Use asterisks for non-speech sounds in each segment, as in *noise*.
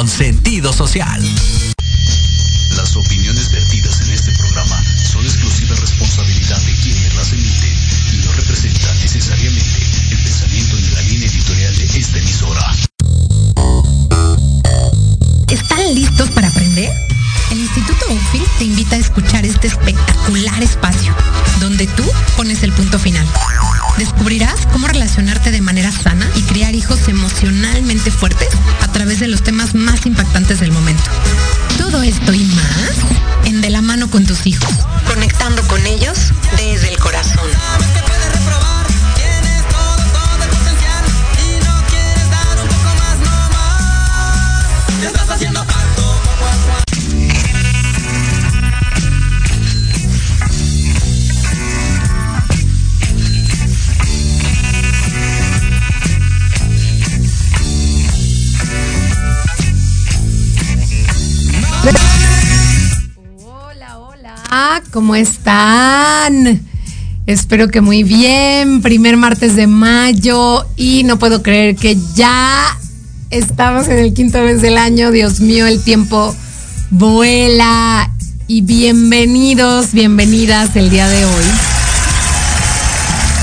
con sentido social. ¿Cómo están? Espero que muy bien. Primer martes de mayo y no puedo creer que ya estamos en el quinto mes del año. Dios mío, el tiempo vuela. Y bienvenidos, bienvenidas el día de hoy.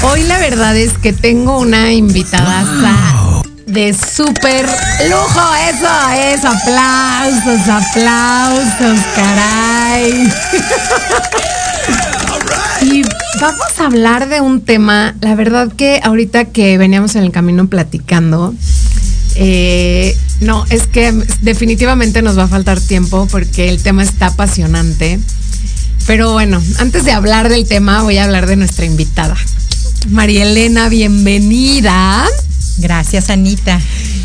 Hoy la verdad es que tengo una invitada de súper lujo. Eso, eso, aplausos, aplausos, caray. *laughs* Vamos a hablar de un tema, la verdad que ahorita que veníamos en el camino platicando, eh, no, es que definitivamente nos va a faltar tiempo porque el tema está apasionante. Pero bueno, antes de hablar del tema, voy a hablar de nuestra invitada. María Elena, bienvenida. Gracias, Anita.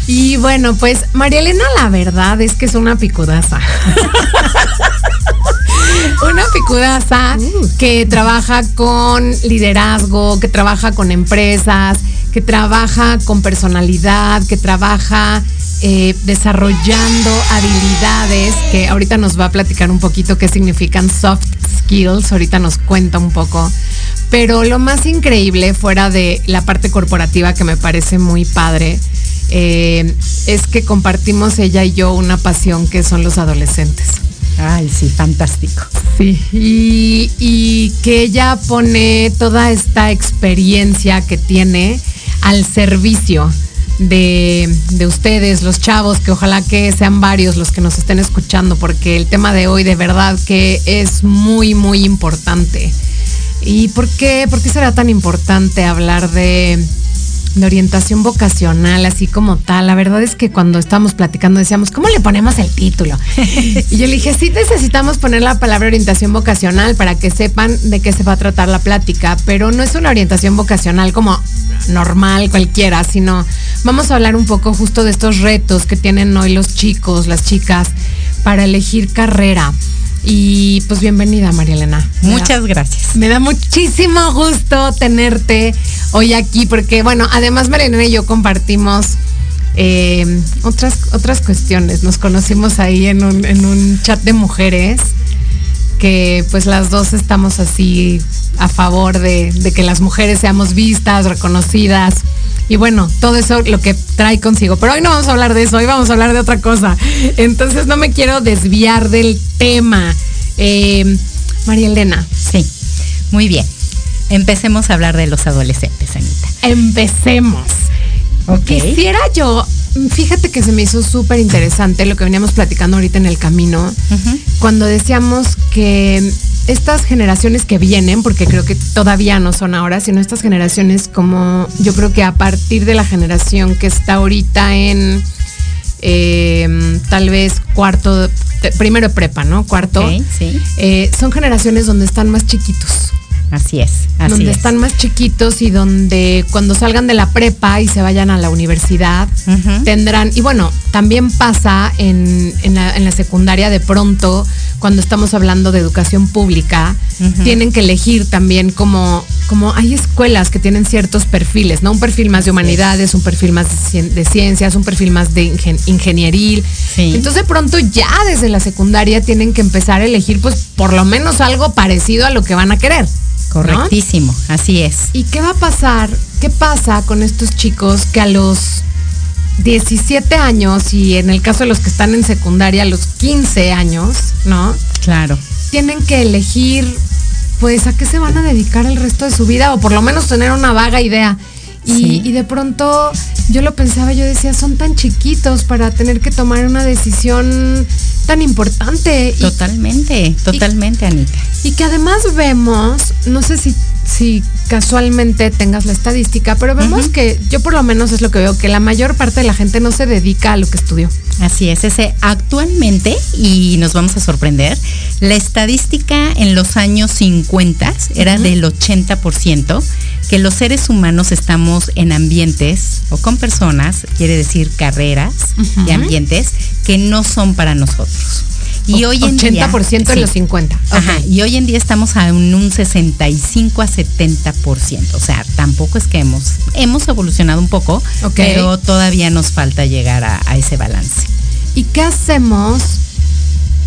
Y bueno, pues María Elena, la verdad es que es una picudaza. *laughs* una picudaza uh. que trabaja con liderazgo, que trabaja con empresas, que trabaja con personalidad, que trabaja eh, desarrollando habilidades, que ahorita nos va a platicar un poquito qué significan soft skills, ahorita nos cuenta un poco. Pero lo más increíble, fuera de la parte corporativa que me parece muy padre, eh, es que compartimos ella y yo una pasión que son los adolescentes. Ay, sí, fantástico. Sí, y, y que ella pone toda esta experiencia que tiene al servicio de, de, ustedes, los chavos, que ojalá que sean varios los que nos estén escuchando, porque el tema de hoy de verdad que es muy, muy importante. ¿Y por qué, por qué será tan importante hablar de, de orientación vocacional, así como tal. La verdad es que cuando estábamos platicando decíamos, ¿cómo le ponemos el título? *laughs* y yo le dije, sí necesitamos poner la palabra orientación vocacional para que sepan de qué se va a tratar la plática, pero no es una orientación vocacional como normal cualquiera, sino vamos a hablar un poco justo de estos retos que tienen hoy los chicos, las chicas, para elegir carrera. Y pues bienvenida, María Elena. Muchas gracias. Me da muchísimo gusto tenerte hoy aquí porque, bueno, además María Elena y yo compartimos eh, otras, otras cuestiones. Nos conocimos ahí en un, en un chat de mujeres que pues las dos estamos así a favor de, de que las mujeres seamos vistas, reconocidas y bueno, todo eso lo que trae consigo. Pero hoy no vamos a hablar de eso, hoy vamos a hablar de otra cosa. Entonces no me quiero desviar del tema. Eh, María Elena. Sí, muy bien. Empecemos a hablar de los adolescentes, Anita. Empecemos. Okay. Quisiera yo, fíjate que se me hizo súper interesante lo que veníamos platicando ahorita en el camino, uh -huh. cuando decíamos que estas generaciones que vienen, porque creo que todavía no son ahora, sino estas generaciones como yo creo que a partir de la generación que está ahorita en eh, tal vez cuarto, primero prepa, ¿no? Cuarto. Okay, sí. eh, son generaciones donde están más chiquitos. Así es. Así donde es. están más chiquitos y donde cuando salgan de la prepa y se vayan a la universidad, uh -huh. tendrán, y bueno, también pasa en, en, la, en, la, secundaria de pronto, cuando estamos hablando de educación pública, uh -huh. tienen que elegir también como, como hay escuelas que tienen ciertos perfiles, ¿no? Un perfil más de humanidades, un perfil más de, ciencias, un perfil más de ingen ingenieril. Sí. Entonces de pronto ya desde la secundaria tienen que empezar a elegir pues por lo menos algo parecido a lo que van a querer. Correctísimo, ¿no? así es. ¿Y qué va a pasar? ¿Qué pasa con estos chicos que a los 17 años y en el caso de los que están en secundaria a los 15 años, ¿no? Claro. Tienen que elegir, pues, a qué se van a dedicar el resto de su vida o por lo menos tener una vaga idea. Y, sí. y, de pronto yo lo pensaba, yo decía, son tan chiquitos para tener que tomar una decisión tan importante. Totalmente, y, totalmente, y, Anita. Y que además vemos, no sé si, si casualmente tengas la estadística, pero vemos uh -huh. que yo por lo menos es lo que veo, que la mayor parte de la gente no se dedica a lo que estudió. Así es, ese actualmente, y nos vamos a sorprender, la estadística en los años 50 era uh -huh. del 80%, que los seres humanos estamos en ambientes o con personas, quiere decir carreras uh -huh. y ambientes que no son para nosotros. Y hoy en 80% día, en sí. los 50. Ajá, y hoy en día estamos a un, un 65 a 70%. O sea, tampoco es que hemos, hemos evolucionado un poco, okay. pero todavía nos falta llegar a, a ese balance. ¿Y qué hacemos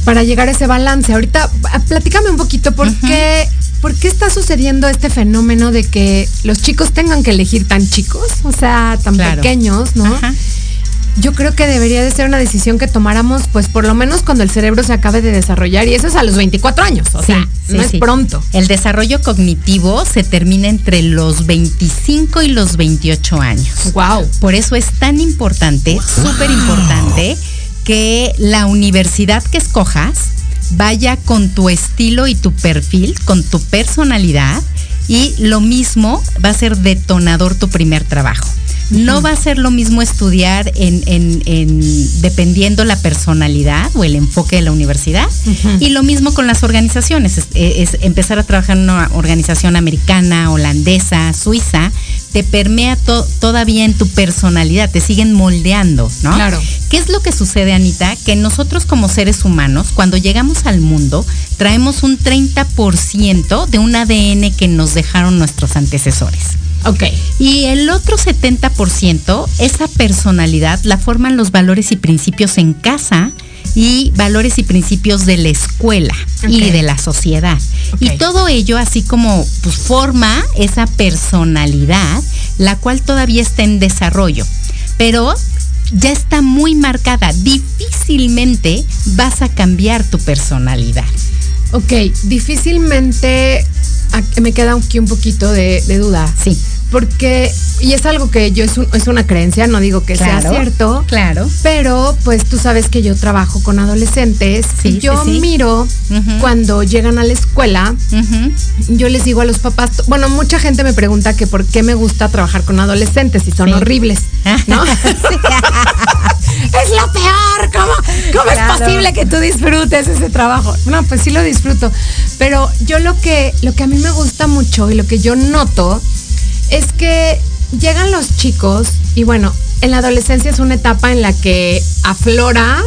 para llegar a ese balance. Ahorita, platícame un poquito por qué. ¿Por qué está sucediendo este fenómeno de que los chicos tengan que elegir tan chicos, o sea, tan pequeños, ¿no? Yo creo que debería de ser una decisión que tomáramos, pues por lo menos cuando el cerebro se acabe de desarrollar, y eso es a los 24 años, o sea, no es pronto. El desarrollo cognitivo se termina entre los 25 y los 28 años. Wow. Por eso es tan importante, súper importante, que la universidad que escojas vaya con tu estilo y tu perfil, con tu personalidad, y lo mismo va a ser detonador tu primer trabajo. No va a ser lo mismo estudiar en, en, dependiendo la personalidad o el enfoque de la universidad. Y lo mismo con las organizaciones. Es, empezar a trabajar en una organización americana, holandesa, suiza, te permea todavía en tu personalidad, te siguen moldeando, ¿no? Claro. ¿Qué es lo que sucede, Anita? Que nosotros como seres humanos, cuando llegamos al mundo, traemos un 30% de un ADN que nos dejaron nuestros antecesores. Ok. Y el otro 70%, esa personalidad la forman los valores y principios en casa y valores y principios de la escuela y de la sociedad. Y todo ello así como pues, forma esa personalidad, la cual todavía está en desarrollo. Pero ya está muy marcada. Difícilmente vas a cambiar tu personalidad. Ok, difícilmente me queda aquí un poquito de, de duda. Sí porque, y es algo que yo es, es una creencia, no digo que sea cierto. Claro. Pero pues tú sabes que yo trabajo con adolescentes y yo miro cuando llegan a la escuela, yo les digo a los papás, bueno, mucha gente me pregunta que por qué me gusta trabajar con adolescentes y son horribles, ¿no? *laughs* es lo peor, ¿cómo, cómo es posible que tú disfrutes ese trabajo? No, pues sí lo disfruto, pero yo lo que, lo que a mí me gusta mucho y lo que yo noto es que llegan los chicos y bueno, en la adolescencia es una etapa en la que aflora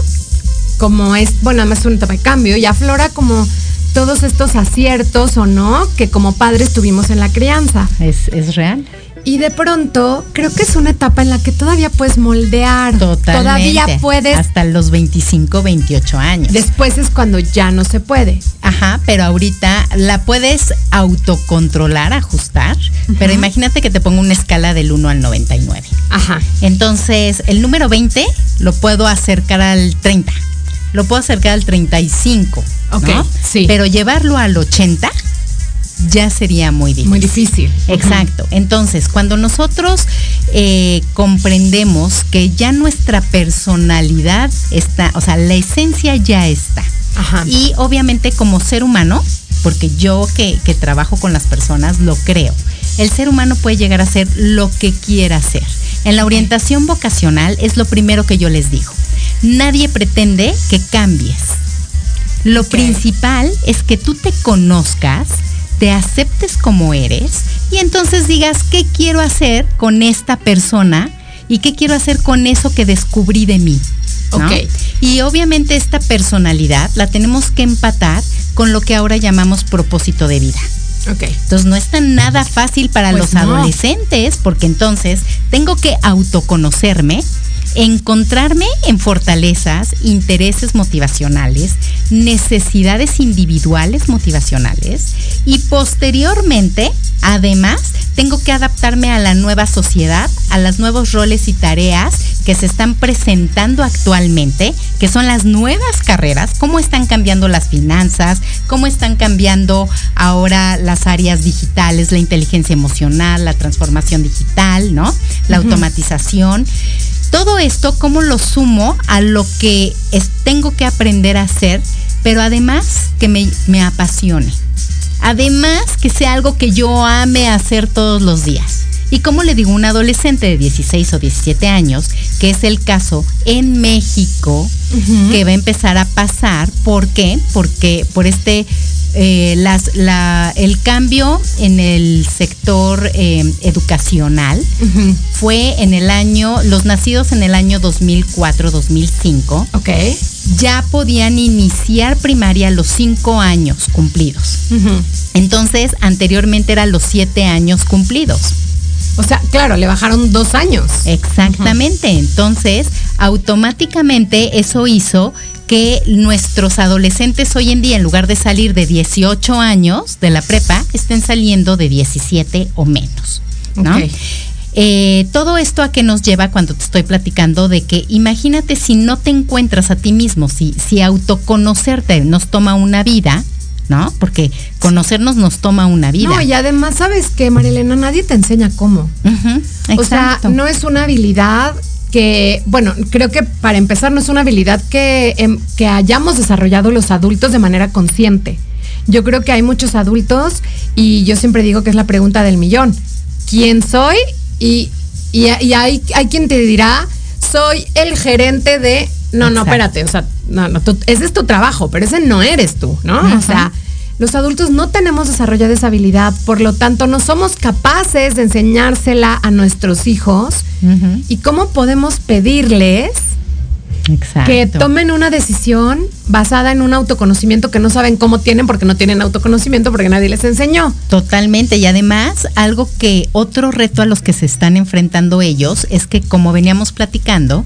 como es, bueno, además es una etapa de cambio y aflora como todos estos aciertos o no que como padres tuvimos en la crianza. Es, es real. Y de pronto, creo que es una etapa en la que todavía puedes moldear. Totalmente. Todavía puedes. Hasta los 25, 28 años. Después es cuando ya no se puede. Ajá, pero ahorita la puedes autocontrolar, ajustar. Pero imagínate que te pongo una escala del 1 al 99. Ajá. Entonces, el número 20 lo puedo acercar al 30. Lo puedo acercar al 35. Ok. Sí. Pero llevarlo al 80 ya sería muy difícil. Muy difícil. Exacto. Entonces, cuando nosotros eh, comprendemos que ya nuestra personalidad está, o sea, la esencia ya está. Ajá. Y obviamente como ser humano, porque yo que, que trabajo con las personas lo creo, el ser humano puede llegar a ser lo que quiera hacer. En la orientación vocacional es lo primero que yo les digo. Nadie pretende que cambies. Lo principal es que tú te conozcas, te aceptes como eres y entonces digas qué quiero hacer con esta persona y qué quiero hacer con eso que descubrí de mí. Y obviamente esta personalidad la tenemos que empatar con lo que ahora llamamos propósito de vida. Okay. Entonces no es tan nada fácil para pues los adolescentes porque entonces tengo que autoconocerme, encontrarme en fortalezas, intereses motivacionales, necesidades individuales motivacionales y posteriormente, además, tengo que adaptarme a la nueva sociedad, a los nuevos roles y tareas que se están presentando actualmente, que son las nuevas carreras, cómo están cambiando las finanzas, cómo están cambiando ahora las áreas digitales, la inteligencia emocional, la transformación digital, ¿no? La automatización todo esto, ¿cómo lo sumo a lo que tengo que aprender a hacer, pero además que me, me apasione? Además que sea algo que yo ame hacer todos los días. Y como le digo, un adolescente de 16 o 17 años, que es el caso en México, que va a empezar a pasar, ¿por qué? Porque por este eh, las, la, el cambio en el sector eh, educacional fue en el año, los nacidos en el año 2004-2005, okay. ya podían iniciar primaria a los cinco años cumplidos. Entonces, anteriormente eran los siete años cumplidos. O sea, claro, le bajaron dos años. Exactamente. Entonces, automáticamente eso hizo que nuestros adolescentes hoy en día, en lugar de salir de 18 años de la prepa, estén saliendo de 17 o menos. ¿no? Eh, todo esto a qué nos lleva cuando te estoy platicando de que imagínate si no te encuentras a ti mismo, si, si autoconocerte nos toma una vida, ¿no? Porque conocernos nos toma una vida. No, y además, ¿sabes que Marilena? Nadie te enseña cómo. o sea, no es una habilidad que, bueno, creo que para empezar no es una habilidad que, em, que hayamos desarrollado los adultos de manera consciente. Yo creo que hay muchos adultos y yo siempre digo que es la pregunta del millón. ¿Quién soy? Y, y, hay, hay quien te dirá, soy el gerente de... No, no, espérate, o sea, no, no, ese es tu trabajo, pero ese no eres tú, ¿no? O sea, los adultos no tenemos desarrollada esa habilidad, por lo tanto no somos capaces de enseñársela a nuestros hijos. ¿Y cómo podemos pedirles que tomen una decisión basada en un autoconocimiento que no saben cómo tienen porque no tienen autoconocimiento porque nadie les enseñó. Totalmente. Y además, algo que otro reto a los que se están enfrentando ellos es que, como veníamos platicando,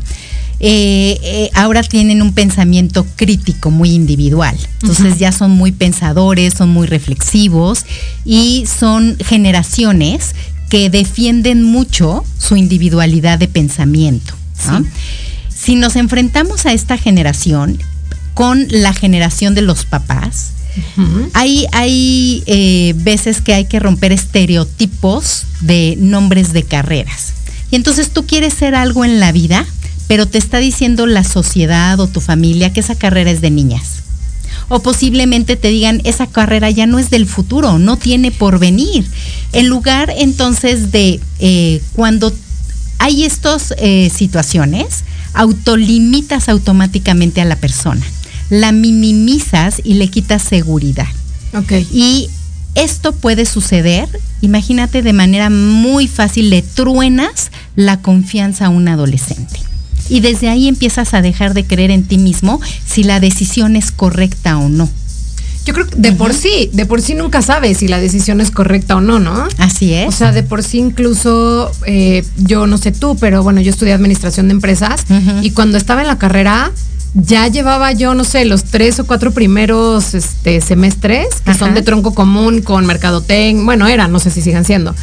eh, eh, ahora tienen un pensamiento crítico muy individual. Entonces ya son muy pensadores, son muy reflexivos y son generaciones que defienden mucho su individualidad de pensamiento. Si nos enfrentamos a esta generación con la generación de los papás, hay, hay eh, veces que hay que romper estereotipos de nombres de carreras. Y entonces tú quieres ser algo en la vida, pero te está diciendo la sociedad o tu familia que esa carrera es de niñas. O posiblemente te digan, esa carrera ya no es del futuro, no tiene porvenir. En lugar entonces de eh, cuando hay estas eh, situaciones, autolimitas automáticamente a la persona, la minimizas y le quitas seguridad. Okay. Y esto puede suceder, imagínate de manera muy fácil, le truenas la confianza a un adolescente. Y desde ahí empiezas a dejar de creer en ti mismo si la decisión es correcta o no. Yo creo que de por sí, de por sí nunca sabes si la decisión es correcta o no, ¿no? Así es. O sea, de por sí incluso, eh, yo no sé tú, pero bueno, yo estudié administración de empresas y cuando estaba en la carrera, ya llevaba yo, no sé, los tres o cuatro primeros este, semestres, que son de tronco común con mercadotecnia, bueno, eran, no sé si sigan siendo,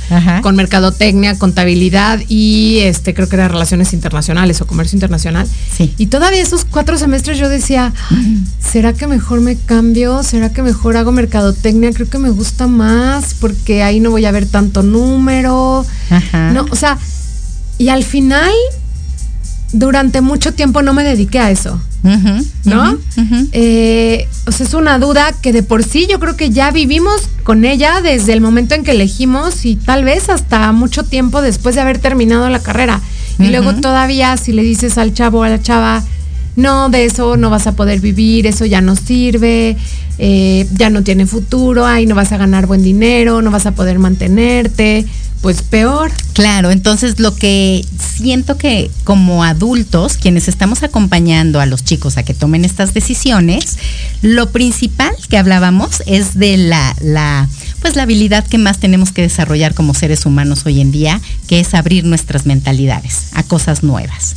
con mercadotecnia, contabilidad y este, creo que era relaciones internacionales o comercio internacional. Sí. Y todavía esos cuatro semestres yo decía, ¿será que mejor me cambio? ¿Será que mejor hago mercadotecnia? Creo que me gusta más porque ahí no voy a ver tanto número. No, o sea, y al final durante mucho tiempo no me dediqué a eso. ¿No? Eh, o sea, es una duda que de por sí yo creo que ya vivimos con ella desde el momento en que elegimos y tal vez hasta mucho tiempo después de haber terminado la carrera. Y luego todavía si le dices al chavo o a la chava, no, de eso no vas a poder vivir, eso ya no sirve, eh, ya no tiene futuro, ahí no vas a ganar buen dinero, no vas a poder mantenerte pues peor. Claro, entonces lo que siento que como adultos, quienes estamos acompañando a los chicos a que tomen estas decisiones, lo principal que hablábamos es de la, la pues la habilidad que más tenemos que desarrollar como seres humanos hoy en día, que es abrir nuestras mentalidades a cosas nuevas.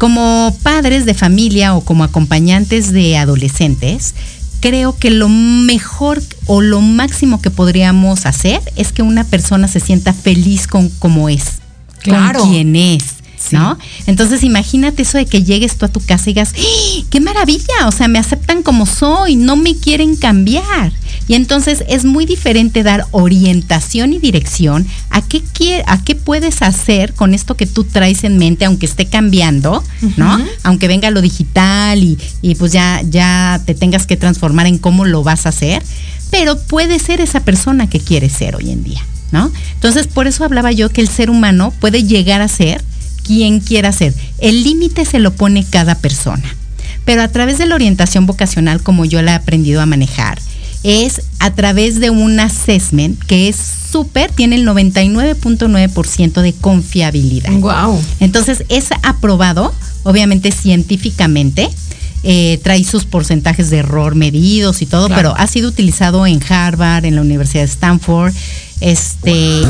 Como padres de familia o como acompañantes de adolescentes, creo que lo mejor o lo máximo que podríamos hacer es que una persona se sienta feliz con como es, claro. con quien es. ¿No? Entonces imagínate eso de que llegues tú a tu casa y digas, ¡Ah! ¡qué maravilla! O sea, me aceptan como soy, no me quieren cambiar. Y entonces es muy diferente dar orientación y dirección a qué, a qué puedes hacer con esto que tú traes en mente, aunque esté cambiando, ¿no? Aunque venga lo digital y, y pues ya, ya te tengas que transformar en cómo lo vas a hacer, pero puede ser esa persona que quieres ser hoy en día, ¿no? Entonces, por eso hablaba yo que el ser humano puede llegar a ser quien quiera ser. El límite se lo pone cada persona. Pero a través de la orientación vocacional, como yo la he aprendido a manejar, es a través de un assessment que es súper, tiene el 99.9% de confiabilidad. Wow. Entonces es aprobado, obviamente científicamente. Eh, trae sus porcentajes de error medidos y todo, pero ha sido utilizado en Harvard, en la Universidad de Stanford, este, Y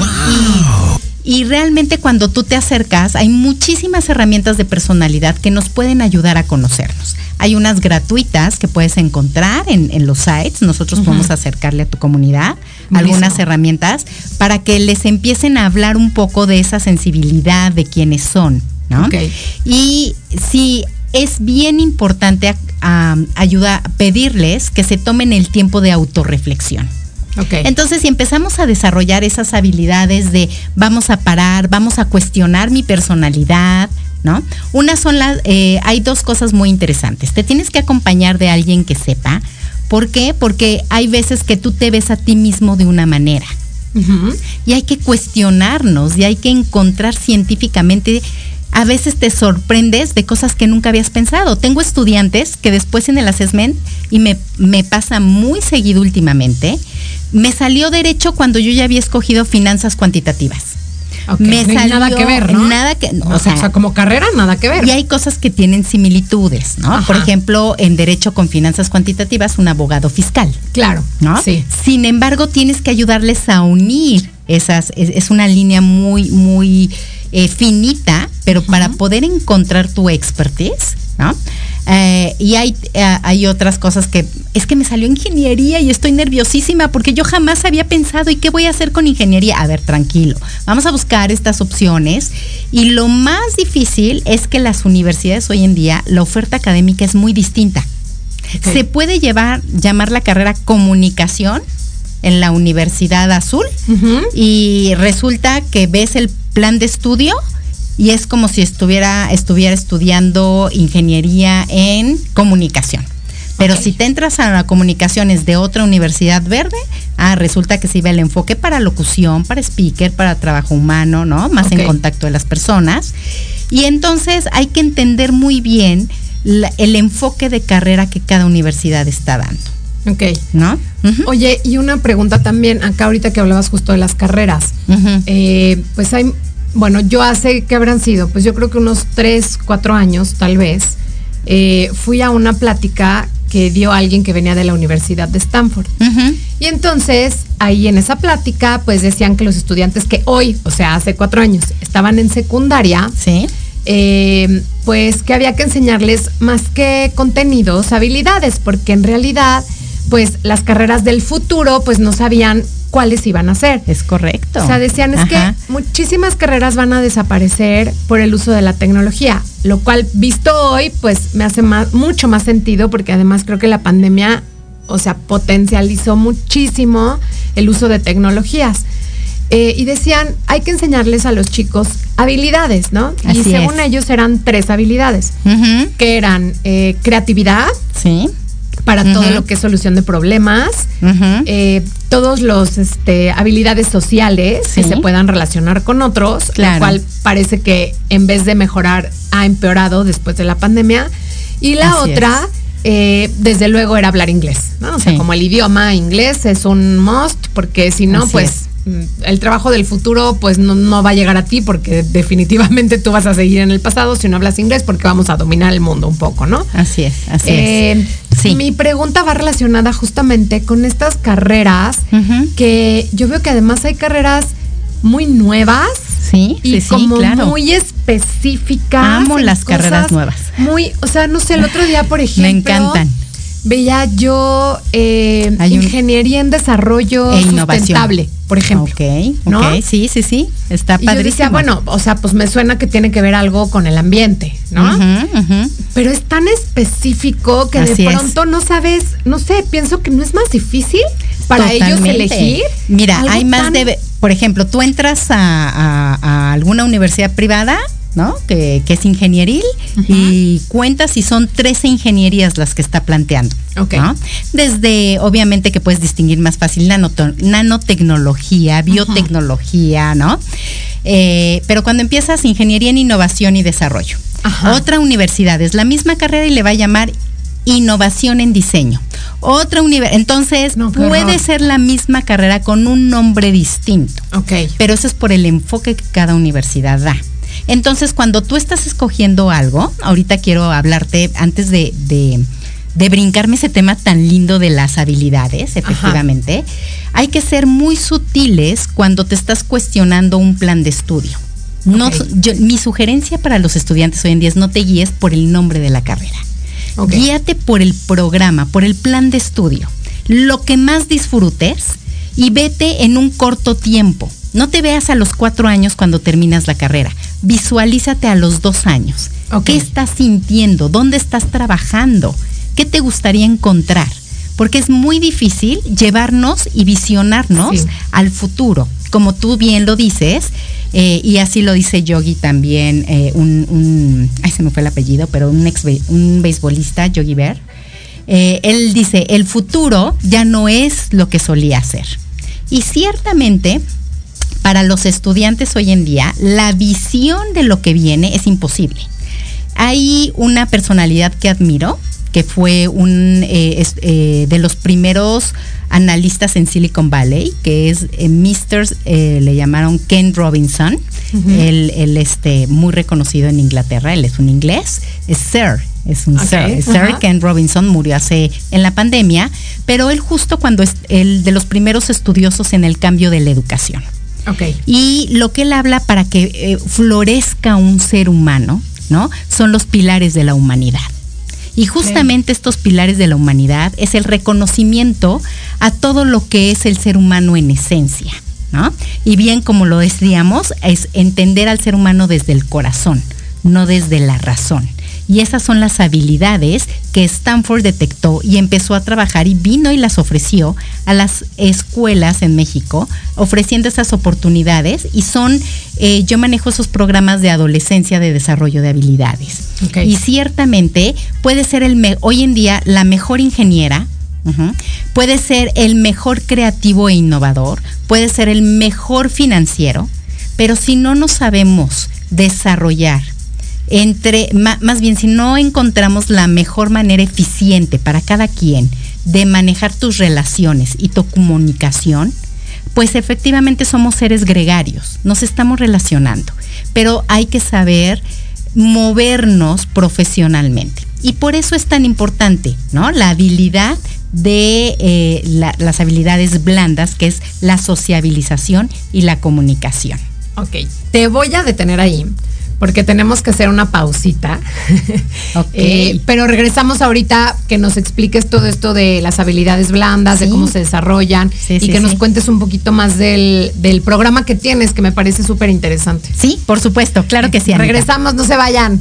realmente cuando tú te acercas, hay muchísimas herramientas de personalidad que nos pueden ayudar a conocernos. Hay unas gratuitas que puedes encontrar en, los sites. Nosotros podemos acercarle a tu comunidad algunas herramientas para que les empiecen a hablar un poco de esa sensibilidad de quiénes son. ¿no? Y si es bien importante ayudar, pedirles que se tomen el tiempo de autorreflexión. Entonces, si empezamos a desarrollar esas habilidades de vamos a parar, vamos a cuestionar mi personalidad, ¿no? Una son las, eh, hay dos cosas muy interesantes. Te tienes que acompañar de alguien que sepa. ¿Por qué? Porque hay veces que tú te ves a ti mismo de una manera. Y hay que cuestionarnos y hay que encontrar científicamente a veces te sorprendes de cosas que nunca habías pensado. Tengo estudiantes que después en el assessment, y me, me pasa muy seguido últimamente, me salió derecho cuando yo ya había escogido finanzas cuantitativas. Me salió, nada que ver, ¿no? Nada que, o, sea, como carrera, nada que ver. Y hay cosas que tienen similitudes, ¿no? Por ejemplo, en derecho con finanzas cuantitativas, un abogado fiscal. Claro. ¿No? Sí. Sin embargo, tienes que ayudarles a unir esas, es una línea muy, muy eh, finita, pero para poder encontrar tu expertise, ¿no? Eh, y hay, eh, hay otras cosas que es que me salió ingeniería y estoy nerviosísima porque yo jamás había pensado, ¿y qué voy a hacer con ingeniería? A ver, tranquilo, vamos a buscar estas opciones. Y lo más difícil es que las universidades hoy en día, la oferta académica es muy distinta. Se puede llevar, llamar la carrera comunicación en la Universidad Azul y resulta que ves el plan de estudio y es como si estuviera, estuviera estudiando ingeniería en comunicación. Pero si te entras a la comunicaciones de otra universidad verde, ah, resulta que se ve el enfoque para locución, para speaker, para trabajo humano, ¿no? Más en contacto de las personas. Y entonces hay que entender muy bien el enfoque de carrera que cada universidad está dando. Ok. ¿No? Oye, y una pregunta también, acá ahorita que hablabas justo de las carreras, eh, pues hay, bueno, yo hace, ¿qué habrán sido? Pues yo creo que unos tres, cuatro años tal vez, eh, fui a una plática que dio alguien que venía de la Universidad de Stanford. Y entonces, ahí en esa plática, pues decían que los estudiantes que hoy, o sea, hace cuatro años, estaban en secundaria, ¿Sí? Eh, pues que había que enseñarles más que contenidos, habilidades, porque en realidad pues las carreras del futuro pues no sabían cuáles iban a ser. Es correcto. O sea, decían es que muchísimas carreras van a desaparecer por el uso de la tecnología, lo cual visto hoy pues me hace mucho más sentido porque además creo que la pandemia, o sea, potencializó muchísimo el uso de tecnologías. Eh, y decían, hay que enseñarles a los chicos habilidades, ¿no? y según ellos eran tres habilidades, que eran eh, creatividad, sí para todo lo que es solución de problemas, eh, todos los este, habilidades sociales que se puedan relacionar con otros, lo cual parece que en vez de mejorar ha empeorado después de la pandemia. Y la otra, eh, desde luego, era hablar inglés, ¿no? O sea, como el idioma inglés es un must, porque si no, pues el trabajo del futuro pues no, va a llegar a ti porque *laughs* definitivamente tú vas a seguir en el pasado si no hablas inglés porque vamos a dominar el mundo un poco, ¿no? Así es, así es. Eh, sí. Mi pregunta va relacionada justamente con estas carreras que yo veo que además hay carreras muy nuevas. Sí, y sí, como muy específicas. Amo las carreras nuevas. Muy, o sea, no sé, el otro día, por *laughs* ejemplo. Me encantan veía yo eh, ingeniería en desarrollo e sustentable, por ejemplo. Ok, ¿no? sí, sí, sí, está padrísimo. yo decía, bueno, o sea, pues me suena que tiene que ver algo con el ambiente, ¿no? Pero es tan específico que de pronto no sabes, no sé, pienso que no es más difícil para ellos elegir. Mira, hay más de, por ejemplo, tú entras a alguna universidad privada ¿no? Que, es ingenieril y cuenta si son 13 ingenierías las que está planteando. Desde, obviamente, que puedes distinguir más fácil nanotecnología, biotecnología, ¿no? Eh, pero cuando empiezas ingeniería en innovación y desarrollo. Otra universidad es la misma carrera y le va a llamar innovación en diseño. Otra universidad. Entonces, puede ser la misma carrera con un nombre distinto. Pero eso es por el enfoque que cada universidad da. Entonces, cuando tú estás escogiendo algo, ahorita quiero hablarte, antes de, de brincarme ese tema tan lindo de las habilidades, efectivamente, hay que ser muy sutiles cuando te estás cuestionando un plan de estudio. No, mi sugerencia para los estudiantes hoy en día es no te guíes por el nombre de la carrera. Guíate por el programa, por el plan de estudio. Lo que más disfrutes y vete en un corto tiempo. No te veas a los cuatro años cuando terminas la carrera. Visualízate a los dos años. ¿Qué estás sintiendo? ¿Dónde estás trabajando? ¿Qué te gustaría encontrar? Porque es muy difícil llevarnos y visionarnos al futuro. Como tú bien lo dices, eh, y así lo dice Yogi también, eh, un, ay se me fue el apellido, pero un ex un beisbolista, Yogi Bear. Eh, él dice, el futuro ya no es lo que solía ser. Y ciertamente, para los estudiantes hoy en día, la visión de lo que viene es imposible. Hay una personalidad que admiro, que fue un eh, eh, de los primeros analistas en Silicon Valley, que es eh, Mr. le llamaron Ken Robinson, él, este, muy reconocido en Inglaterra, él es un inglés, es Sir, es un Sir. Sir Ken Robinson murió hace en la pandemia, pero él justo cuando es el de los primeros estudiosos en el cambio de la educación. Okay. Y lo que él habla para que florezca un ser humano, ¿no? Son los pilares de la humanidad. Y justamente estos pilares de la humanidad es el reconocimiento a todo lo que es el ser humano en esencia. ¿no? Y bien, como lo decíamos, es entender al ser humano desde el corazón, no desde la razón. Y esas son las habilidades que Stanford detectó y empezó a trabajar y vino y las ofreció a las escuelas en México, ofreciendo esas oportunidades y son, eh, yo manejo esos programas de adolescencia de desarrollo de habilidades. Y ciertamente puede ser el, hoy en día la mejor ingeniera, puede ser el mejor creativo e innovador, puede ser el mejor financiero, pero si no nos sabemos desarrollar, entre, más bien si no encontramos la mejor manera eficiente para cada quien de manejar tus relaciones y tu comunicación, pues efectivamente somos seres gregarios, nos estamos relacionando, pero hay que saber movernos profesionalmente. Y por eso es tan importante, ¿no? La habilidad de eh, las habilidades blandas, que es la sociabilización y la comunicación. Ok, te voy a detener ahí porque tenemos que hacer una pausita. *laughs* Eh, pero regresamos ahorita que nos expliques todo esto de las habilidades blandas, de cómo se desarrollan y que nos cuentes un poquito más del, programa que tienes, que me parece súper interesante. Sí, por supuesto, claro que sí. Regresamos, no se vayan.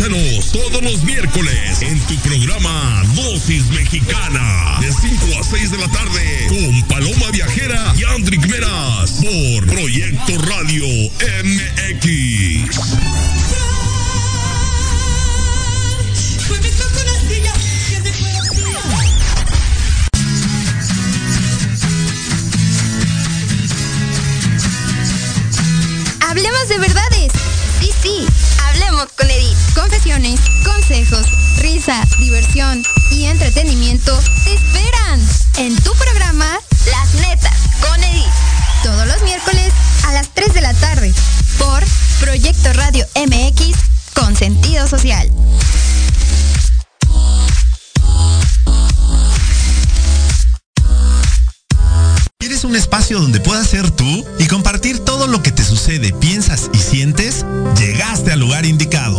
Escúchanos todos los miércoles en tu programa Dosis Mexicana de 5 a 6 de la tarde con Paloma Viajera y Andrick Meras por Proyecto Radio MX. Hablemos de verdades. Sí, sí con Edith. Consejos, risa, diversión y entretenimiento te esperan en tu programa Las Netas con Edith. Todos los miércoles a las 3 de la tarde por Proyecto Radio MX con sentido social. ¿Quieres un espacio donde puedas ser tú y compartir todo lo que te sucede, piensas y sientes? Llegaste al lugar indicado.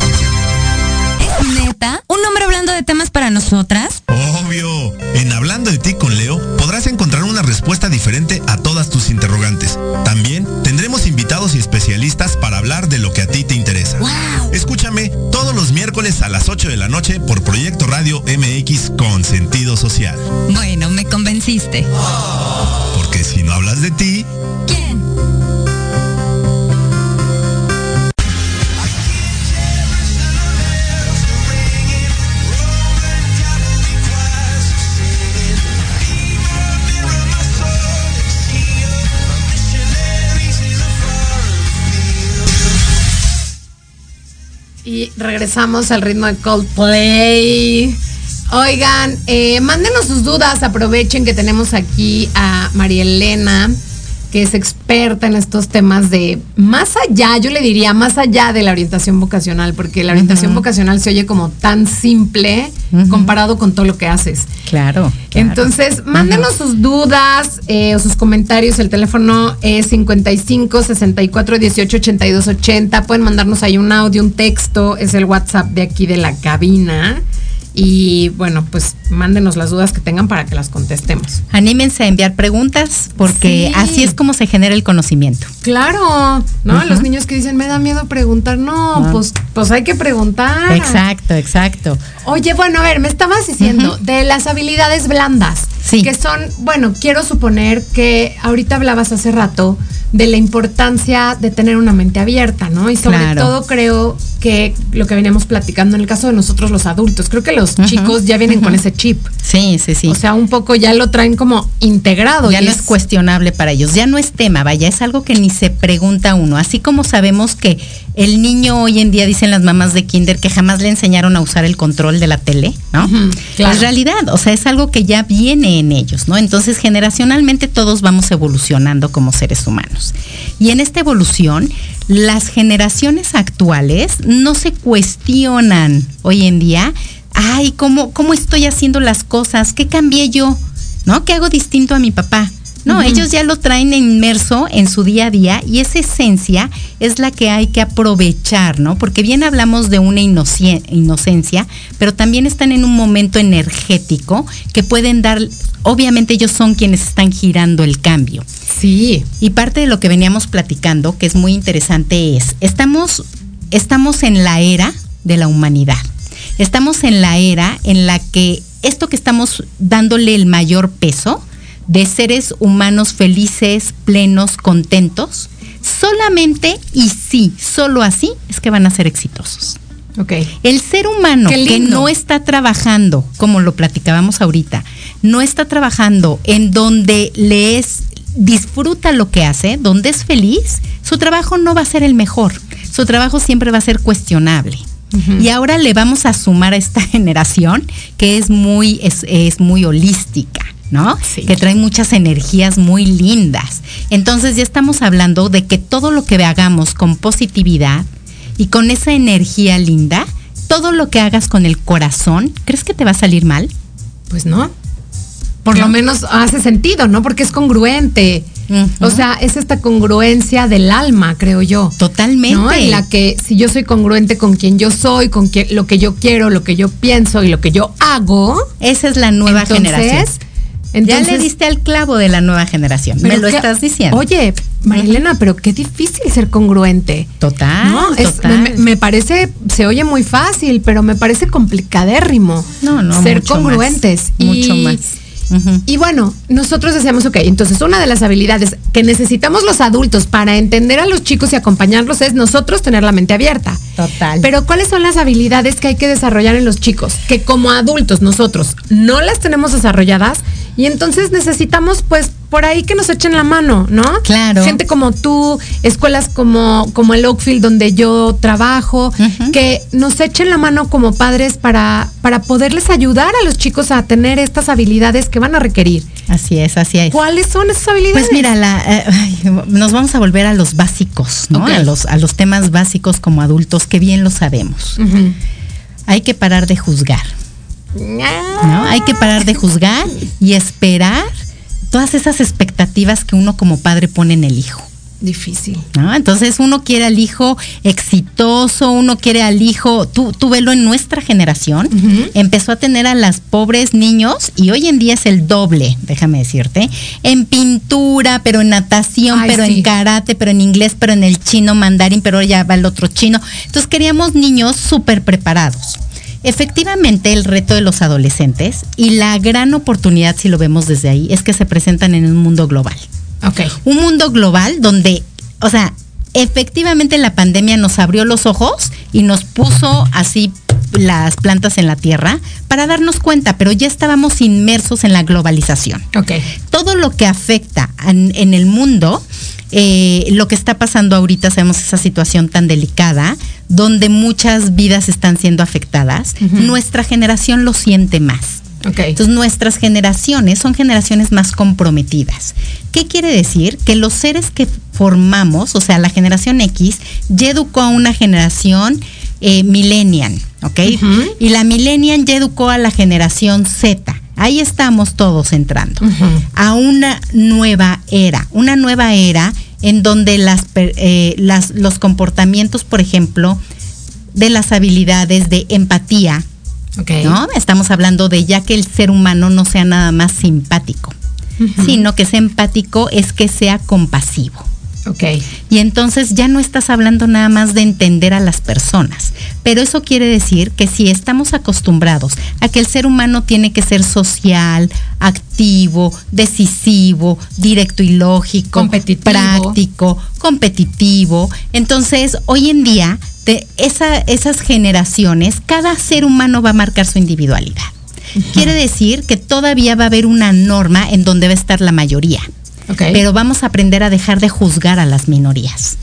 Regresamos al ritmo de Coldplay. Oigan, eh, mándenos sus dudas, aprovechen que tenemos aquí a María Elena que es experta en estos temas de más allá, yo le diría más allá de la orientación vocacional, porque la orientación vocacional se oye como tan simple comparado con todo lo que haces. Claro. Entonces, mándenos sus dudas eh, o sus comentarios. El teléfono es 55 64 18 82 80. Pueden mandarnos ahí un audio, un texto. Es el WhatsApp de aquí de la cabina. Y bueno, pues mándenos las dudas que tengan para que las contestemos. Anímense a enviar preguntas porque así es como se genera el conocimiento. Claro, ¿no? Los niños que dicen, me da miedo preguntar, no, pues, pues hay que preguntar. Exacto, exacto. Oye, bueno, a ver, me estabas diciendo de las habilidades blandas, sí. que son, bueno, quiero suponer que ahorita hablabas hace rato de la importancia de tener una mente abierta, ¿no? Y sobre todo creo que lo que veníamos platicando en el caso de nosotros los adultos, creo que los chicos ya vienen con ese chip. Sí, sí, sí. O sea, un poco ya lo traen como integrado. Ya no es... cuestionable para ellos, ya no es tema, vaya, es algo que ni se pregunta uno. Así como sabemos que el niño hoy en día dicen las mamás de kinder que jamás le enseñaron a usar el control de la tele, ¿no? Es realidad, o sea, es algo que ya viene en ellos, ¿no? Entonces, generacionalmente todos vamos evolucionando como seres humanos. Y en esta evolución, las generaciones actuales no se cuestionan hoy en día, ay, ¿cómo, cómo estoy haciendo las cosas? ¿Qué cambié yo? ¿No? ¿Qué hago distinto a mi papá? No, ellos ya lo traen inmerso en su día a día y esa esencia es la que hay que aprovechar, ¿no? Porque bien hablamos de una inocencia, pero también están en un momento energético que pueden dar, obviamente ellos son quienes están girando el cambio. Sí. Y parte de lo que veníamos platicando, que es muy interesante, es, estamos, estamos en la era de la humanidad. Estamos en la era en la que esto que estamos dándole el mayor peso, de seres humanos felices, plenos, contentos, solamente y sí, solo así es que van a ser exitosos. Okay. El ser humano que no está trabajando, como lo platicábamos ahorita, no está trabajando en donde le es, disfruta lo que hace, donde es feliz, su trabajo no va a ser el mejor. Su trabajo siempre va a ser cuestionable. Y ahora le vamos a sumar a esta *laughs* generación que es muy, es, es muy holística ¿no? Que trae muchas energías muy lindas. Entonces ya estamos hablando de que todo lo que hagamos con positividad y con esa energía linda, todo lo que hagas con el corazón, ¿crees que te va a salir mal? Pues no. Por lo menos hace sentido, ¿no? Porque es congruente. O sea, es esta congruencia del alma, creo yo. Totalmente. ¿no? En la que si yo soy congruente con quien yo soy, con lo que yo quiero, lo que yo pienso y lo que yo hago. Esa es la nueva generación ya le diste al clavo de la nueva generación. Me lo estás diciendo. Oye, Marilena, pero qué difícil ser congruente. Total. ¿no? Me, parece, se oye muy fácil, pero me parece complicadérrimo. No, no. Ser congruentes. mucho más. Y bueno, nosotros decíamos, ok, entonces una de las habilidades que necesitamos los adultos para entender a los chicos y acompañarlos es nosotros tener la mente abierta. Total. Pero ¿cuáles son las habilidades que hay que desarrollar en los chicos? Que como adultos nosotros no las tenemos desarrolladas y entonces necesitamos pues por ahí que nos echen la mano, ¿no? Claro. Gente como tú, escuelas como, como el Oakfield donde yo trabajo, que nos echen la mano como padres para, para poderles ayudar a los chicos a tener estas habilidades que van a requerir. Así es, así es. ¿Cuáles son esas habilidades? Pues mira, la, eh, nos vamos a volver a los básicos, ¿no? A, los, a los temas básicos como adultos que bien lo sabemos. Hay que parar de juzgar. ¿No? Hay que parar de juzgar y esperar todas esas expectativas que uno como padre pone en el hijo. Difícil. Entonces uno quiere al hijo exitoso, uno quiere al hijo, tú, tú velo en nuestra generación, empezó a tener a las pobres niños y hoy en día es el doble, déjame decirte, en pintura, pero en natación, pero en karate, pero en inglés, pero en el chino mandarín, pero ya va el otro chino. Entonces queríamos niños súper preparados. Efectivamente, el reto de los adolescentes y la gran oportunidad, si lo vemos desde ahí, es que se presentan en un mundo global. Ok. Un mundo global donde, o sea, efectivamente la pandemia nos abrió los ojos y nos puso así las plantas en la tierra para darnos cuenta, pero ya estábamos inmersos en la globalización. Ok. Todo lo que afecta en, en el mundo eh, lo que está pasando ahorita, sabemos esa situación tan delicada, donde muchas vidas están siendo afectadas, nuestra generación lo siente más. Entonces nuestras generaciones son generaciones más comprometidas. ¿Qué quiere decir? Que los seres que formamos, o sea, la generación X, ya educó a una generación eh, millennial, ¿ok? Y la millennial ya educó a la generación Z. Ahí estamos todos entrando a una nueva era, una nueva era en donde las, eh, las, los comportamientos, por ejemplo, de las habilidades de empatía, ¿no? Estamos hablando de ya que el ser humano no sea nada más simpático, sino que sea empático es que sea compasivo. Ok. Y entonces ya no estás hablando nada más de entender a las personas, pero eso quiere decir que si estamos acostumbrados a que el ser humano tiene que ser social, activo, decisivo, directo y lógico, práctico, competitivo, entonces hoy en día de esas generaciones, cada ser humano va a marcar su individualidad. Quiere decir que todavía va a haber una norma en donde va a estar la mayoría. Pero vamos a aprender a dejar de juzgar a las minorías.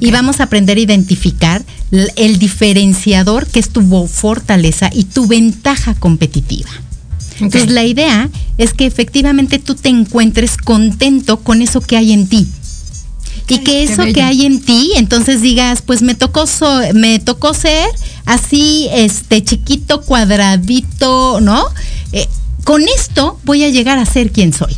Y vamos a aprender a identificar el diferenciador que es tu fortaleza y tu ventaja competitiva. Entonces la idea es que efectivamente tú te encuentres contento con eso que hay en ti. y que eso que hay en ti, entonces digas, pues me tocó me tocó ser así, este chiquito, cuadradito, ¿no? Eh, con esto voy a llegar a ser quien soy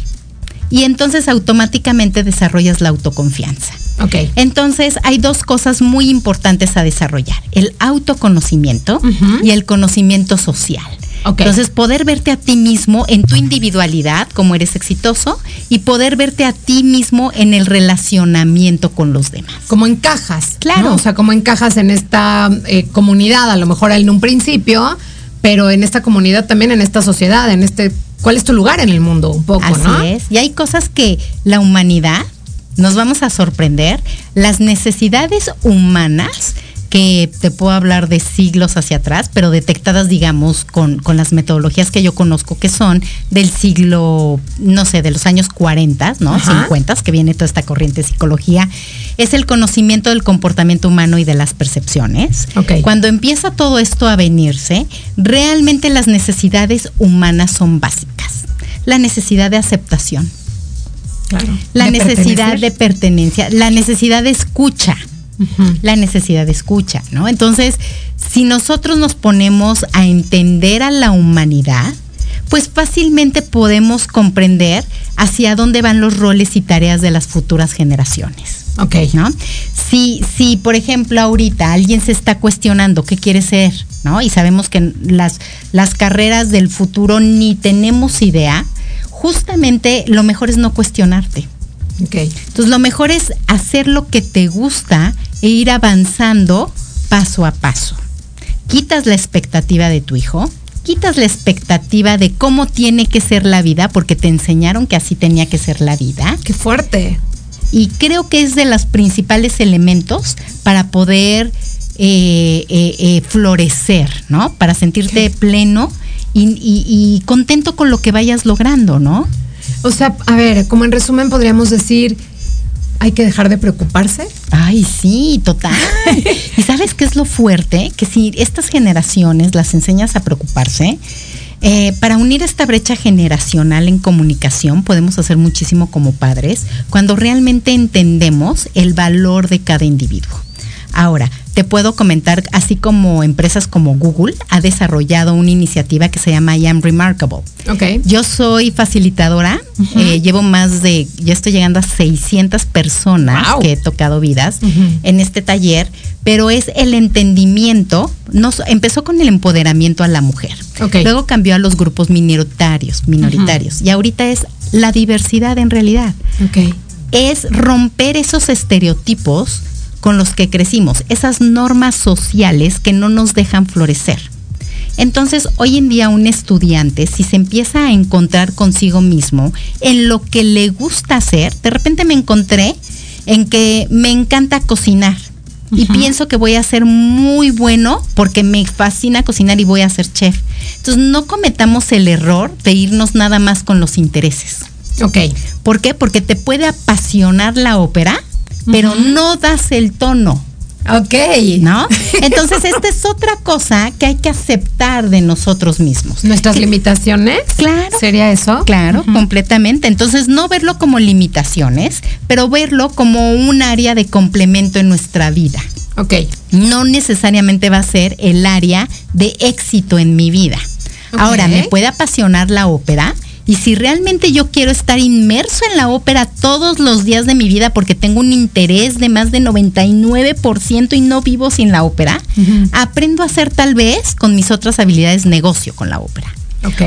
y entonces automáticamente desarrollas la autoconfianza. Ok. Entonces hay dos cosas muy importantes a desarrollar, el autoconocimiento y el conocimiento social. Okay. Entonces, poder verte a ti mismo en tu individualidad, como eres exitoso, y poder verte a ti mismo en el relacionamiento con los demás. Como encajas. Claro. O sea, como encajas en esta eh, comunidad, a lo mejor en un principio, pero en esta comunidad también, en esta sociedad, en este cuál es tu lugar en el mundo, un poco, Así es. Y hay cosas que la humanidad nos vamos a sorprender. Las necesidades humanas que te puedo hablar de siglos hacia atrás, pero detectadas, digamos, con, las metodologías que yo conozco, que son del siglo, no sé, de los años 40, ¿no? 50, que viene toda esta corriente de psicología, es el conocimiento del comportamiento humano y de las percepciones. Cuando empieza todo esto a venirse, realmente las necesidades humanas son básicas. La necesidad de aceptación. La necesidad de pertenencia, la necesidad de escucha la necesidad de escucha, ¿no? Entonces, si nosotros nos ponemos a entender a la humanidad, pues fácilmente podemos comprender hacia dónde van los roles y tareas de las futuras generaciones. Ok. ¿No? Si, si, por ejemplo, ahorita alguien se está cuestionando qué quiere ser, ¿no? Y sabemos que las, las carreras del futuro ni tenemos idea, justamente lo mejor es no cuestionarte. Entonces lo mejor es hacer lo que te gusta e ir avanzando paso a paso. Quitas la expectativa de tu hijo, quitas la expectativa de cómo tiene que ser la vida, porque te enseñaron que así tenía que ser la vida. Qué fuerte. Y creo que es de los principales elementos para poder eh, eh, eh, florecer, ¿no? Para sentirte pleno y contento con lo que vayas logrando, ¿no? O sea, a ver, como en resumen podríamos decir, hay que dejar de preocuparse. Ay, sí, total. ¿Y sabes qué es lo fuerte? Que si estas generaciones las enseñas a preocuparse, eh, para unir esta brecha generacional en comunicación podemos hacer muchísimo como padres cuando realmente entendemos el valor de cada individuo. Ahora, te puedo comentar, así como empresas como Google ha desarrollado una iniciativa que se llama I Am Remarkable. Okay. Yo soy facilitadora, eh, llevo más de, ya estoy llegando a 600 personas que he tocado vidas en este taller, pero es el entendimiento, nos, empezó con el empoderamiento a la mujer, luego cambió a los grupos minoritarios, minoritarios, y ahorita es la diversidad en realidad. Okay. Es romper esos estereotipos con los que crecimos, esas normas sociales que no nos dejan florecer. Entonces, hoy en día un estudiante, si se empieza a encontrar consigo mismo en lo que le gusta hacer, de repente me encontré en que me encanta cocinar y pienso que voy a ser muy bueno porque me fascina cocinar y voy a ser chef. Entonces, no cometamos el error de irnos nada más con los intereses. Ok. ¿Por qué? Porque te puede apasionar la ópera, pero no das el tono. Ok. ¿No? *laughs* Entonces, esta es otra cosa que hay que aceptar de nosotros mismos. ¿Nuestras limitaciones? Claro. ¿Sería eso? Claro, completamente. Entonces, no verlo como limitaciones, pero verlo como un área de complemento en nuestra vida. Ok. No necesariamente va a ser el área de éxito en mi vida. Ahora, me puede apasionar la ópera, y si realmente yo quiero estar inmerso en la ópera todos los días de mi vida porque tengo un interés de más de 99% y no vivo sin la ópera, aprendo a hacer tal vez con mis otras habilidades negocio con la ópera.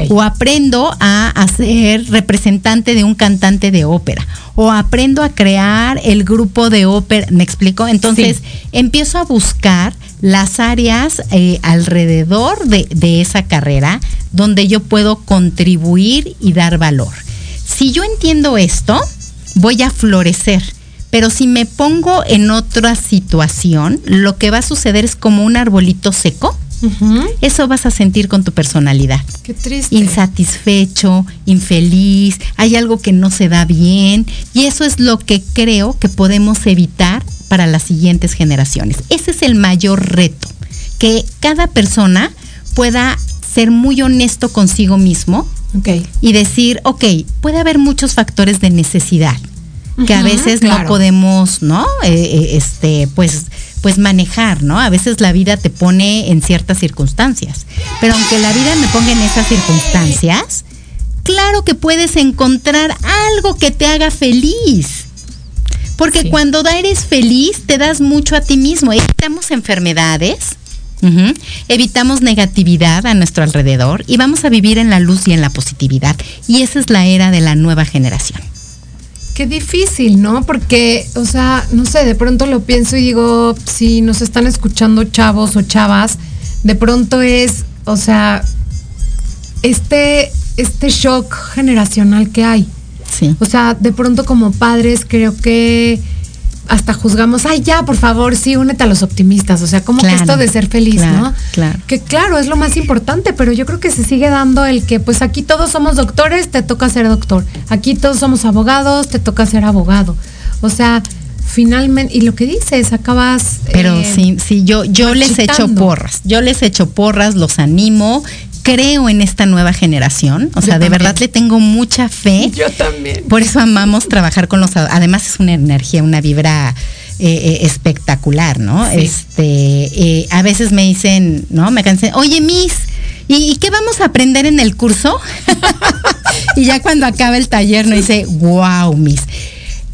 O aprendo a, ser representante de un cantante de ópera. O aprendo a crear el grupo de ópera. ¿Me explico? Entonces empiezo a buscar las áreas eh, alrededor de, de esa carrera donde yo puedo contribuir y dar valor. Si yo entiendo esto, voy a florecer. Pero si me pongo en otra situación, lo que va a suceder es como un arbolito seco eso vas a sentir con tu personalidad. Qué triste. Insatisfecho, infeliz, hay algo que no se da bien y eso es lo que creo que podemos evitar para las siguientes generaciones. Ese es el mayor reto, que cada persona pueda ser muy honesto consigo mismo y decir, ok, puede haber muchos factores de necesidad que a veces no podemos, ¿no? Eh, eh, este, pues pues manejar, ¿no? A veces la vida te pone en ciertas circunstancias, pero aunque la vida me ponga en esas circunstancias, claro que puedes encontrar algo que te haga feliz. Porque cuando eres feliz, te das mucho a ti mismo. Evitamos enfermedades, evitamos negatividad a nuestro alrededor y vamos a vivir en la luz y en la positividad. Y esa es la era de la nueva generación. Qué difícil, ¿no? Porque, o sea, no sé, de pronto lo pienso y digo, si nos están escuchando chavos o chavas, de pronto es, o sea, este, este shock generacional que hay. Sí. O sea, de pronto como padres creo que hasta juzgamos, ay, ya, por favor, sí, únete a los optimistas. O sea, como que esto de ser feliz, ¿no? Claro. Que claro, es lo más importante, pero yo creo que se sigue dando el que, pues aquí todos somos doctores, te toca ser doctor. Aquí todos somos abogados, te toca ser abogado. O sea, finalmente, y lo que dices, acabas. Pero eh, sí, sí, yo, yo les echo porras, yo les echo porras, los animo, creo en esta nueva generación. O sea, de verdad le tengo mucha fe. *laughs* Yo también. Por eso amamos trabajar con los. Además, es una energía, una vibra. Eh, eh, espectacular, ¿no? Este, eh, a veces me dicen, ¿no? Me cansé, oye, Miss, ¿y, qué vamos a aprender en el curso? *laughs* y ya cuando acaba el taller, no dice, wow, Miss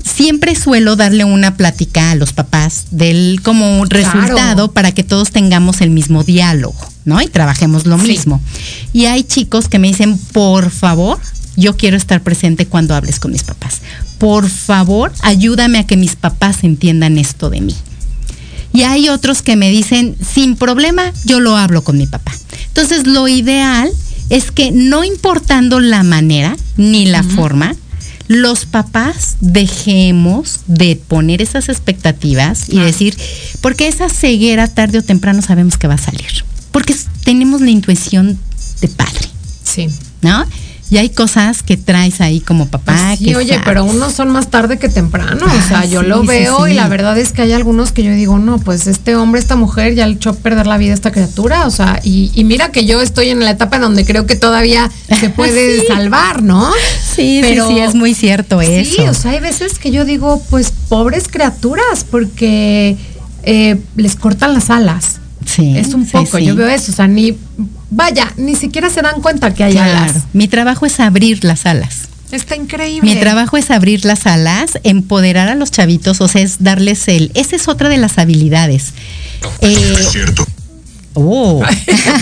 siempre suelo darle una plática a los papás del como resultado para que todos tengamos el mismo diálogo, ¿no? Y trabajemos lo mismo. Y hay chicos que me dicen, por favor, yo quiero estar presente cuando hables con mis papás. Por favor, ayúdame a que mis papás entiendan esto de mí. Y hay otros que me dicen, sin problema, yo lo hablo con mi papá. Entonces, lo ideal es que no importando la manera ni la forma, los papás dejemos de poner esas expectativas y decir, porque esa ceguera tarde o temprano sabemos que va a salir, porque tenemos la intuición de padre. Sí. ¿No? Y hay cosas que traes ahí como papá. Pues sí, oye, pero unos son más tarde que temprano. o sea, yo lo veo y la verdad es que hay algunos que yo digo, no, pues este hombre, esta mujer ya le echó a perder la vida a esta criatura. O sea, y, mira que yo estoy en la etapa en donde creo que todavía se puede *laughs* salvar, ¿no? Sí, pero, sí, es muy cierto eso. Sí, o sea, hay veces que yo digo, pues pobres criaturas, porque eh, les cortan las alas. Sí. Es un poco, yo veo eso, o sea, ni vaya, ni siquiera se dan cuenta que hay alas. Mi trabajo es abrir las alas. Está increíble. Mi trabajo es abrir las alas, empoderar a los chavitos, o sea, es darles el. Esa es otra de las habilidades. Eh, es cierto. Oh.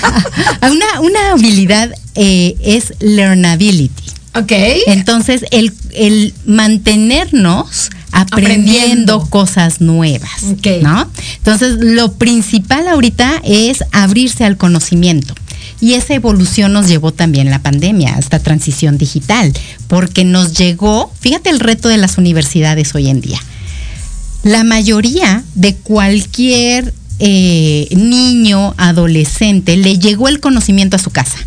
*laughs* una, una habilidad eh, es learnability. Ok. Entonces, el, el mantenernos aprendiendo, cosas nuevas, ¿no? Entonces, lo principal ahorita es abrirse al conocimiento. Y esa evolución nos llevó también la pandemia, esta transición digital, porque nos llegó, fíjate el reto de las universidades hoy en día. La mayoría de cualquier eh, niño, adolescente, le llegó el conocimiento a su casa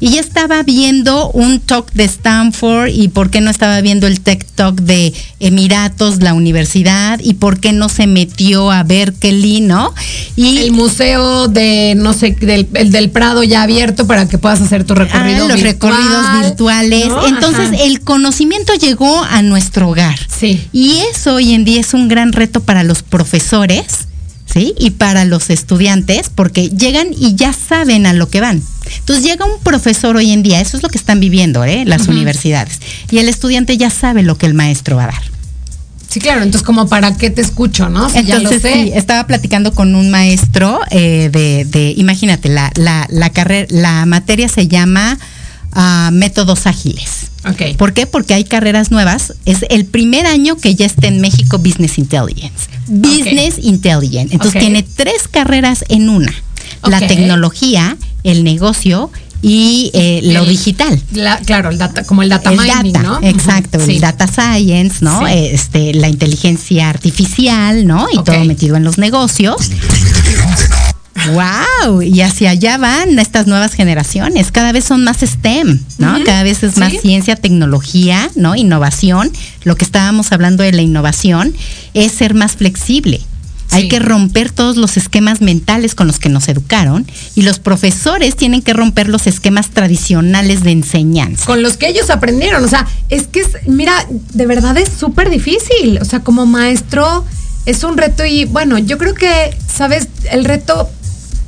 y ya estaba viendo un talk de Stanford y por qué no estaba viendo el Tech Talk de Emiratos, la universidad y por qué no se metió a Berkeley, ¿no? Y el museo de no sé del, del Prado ya abierto para que puedas hacer tu ah, recorrido los recorridos virtuales. Entonces, el conocimiento llegó a nuestro hogar. Sí. Y eso hoy en día es un gran reto para los profesores ¿sí? Y para los estudiantes, porque llegan y ya saben a lo que van. Entonces llega un profesor hoy en día, eso es lo que están viviendo, ¿eh? Las universidades, y el estudiante ya sabe lo que el maestro va a dar. Sí, claro, entonces como para qué te escucho, ¿no? entonces, Sí, estaba platicando con un maestro eh, de, imagínate, la, la, la carrera, la materia se llama ah, métodos ágiles. Okay. ¿Por qué? Porque hay carreras nuevas. Es el primer año que ya está en México Business Intelligence. Business Intelligence. Entonces tiene tres carreras en una. La tecnología, el negocio y eh, lo digital. claro, el data, como el data mining, ¿no? Exacto, el data science, ¿no? Este, la inteligencia artificial, ¿no? Y todo metido en los negocios. Wow, y hacia allá van estas nuevas generaciones. Cada vez son más STEM, ¿no? Cada vez es más ciencia, tecnología, ¿no? Innovación. Lo que estábamos hablando de la innovación es ser más flexible. Hay que romper todos los esquemas mentales con los que nos educaron y los profesores tienen que romper los esquemas tradicionales de enseñanza. Con los que ellos aprendieron. O sea, es que, mira, de verdad es súper difícil. O sea, como maestro es un reto y bueno, yo creo que, ¿sabes? El reto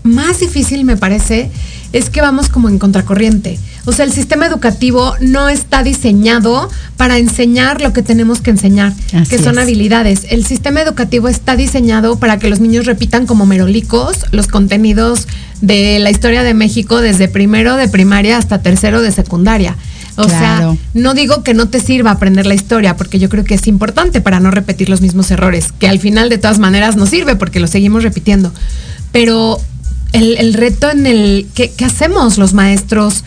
más difícil me parece es que vamos como en contracorriente. O sea, el sistema educativo no está diseñado para enseñar lo que tenemos que enseñar, que son habilidades. El sistema educativo está diseñado para que los niños repitan como merolicos los contenidos de la historia de México desde primero de primaria hasta tercero de secundaria. O sea, no digo que no te sirva aprender la historia, porque yo creo que es importante para no repetir los mismos errores, que al final de todas maneras nos sirve porque lo seguimos repitiendo. Pero el, reto en el ¿qué, hacemos los maestros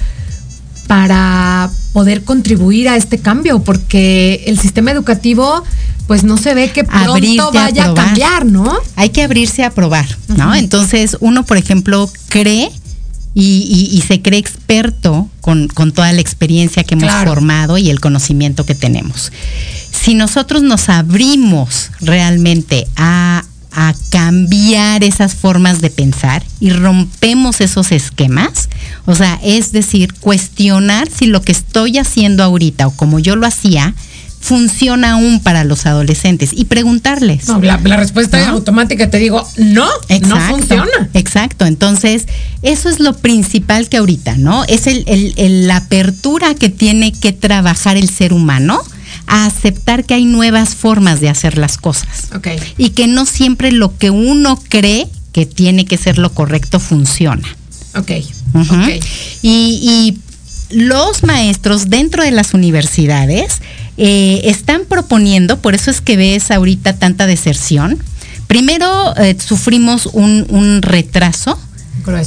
para poder contribuir a este cambio, porque el sistema educativo pues no se ve que pronto vaya a, cambiar, ¿no? Hay que abrirse a probar, ¿no? Entonces uno, por ejemplo, cree y, se cree experto con, toda la experiencia que hemos formado y el conocimiento que tenemos. Si nosotros nos abrimos realmente a a cambiar esas formas de pensar y rompemos esos esquemas. O sea, es decir, cuestionar si lo que estoy haciendo ahorita o como yo lo hacía, funciona aún para los adolescentes y preguntarles. No, la, respuesta automática te digo, no, no funciona. Exacto, entonces eso es lo principal que ahorita, ¿no? Es el, la apertura que tiene que trabajar el ser humano a aceptar que hay nuevas formas de hacer las cosas. Y que no siempre lo que uno cree que tiene que ser lo correcto funciona. Ok. Y, los maestros dentro de las universidades eh, están proponiendo, por eso es que ves ahorita tanta deserción. Primero eh, sufrimos un, un retraso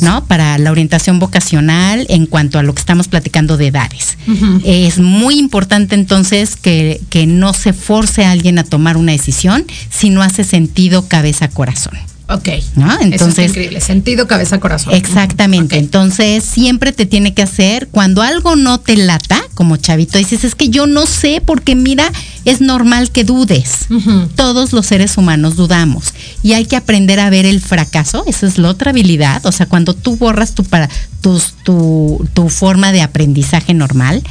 ¿no? Para la orientación vocacional en cuanto a lo que estamos platicando de edades. Es muy importante entonces que, que no se force a alguien a tomar una decisión si no hace sentido cabeza-corazón. Ok. ¿No? Entonces. es increíble. Sentido, cabeza, corazón. Exactamente. Entonces, siempre te tiene que hacer, cuando algo no te lata, como chavito, dices, es que yo no sé, porque mira, es normal que dudes. Todos los seres humanos dudamos. Y hay que aprender a ver el fracaso. Esa es la otra habilidad. O sea, cuando tú borras tu, para, tus, tu, tu forma de aprendizaje normal,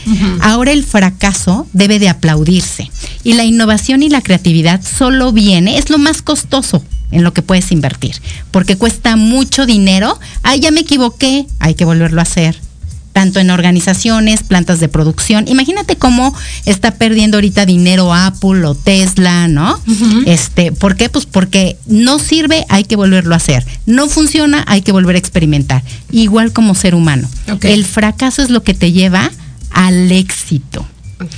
ahora el fracaso debe de aplaudirse. Y la innovación y la creatividad solo viene, es lo más costoso en lo que puedes invertir, porque cuesta mucho dinero. Ay, ya me equivoqué, hay que volverlo a hacer. Tanto en organizaciones, plantas de producción. Imagínate cómo está perdiendo ahorita dinero Apple o Tesla, ¿no? Este, ¿por qué? Pues porque no sirve, hay que volverlo a hacer. No funciona, hay que volver a experimentar. Igual como ser humano. El fracaso es lo que te lleva al éxito.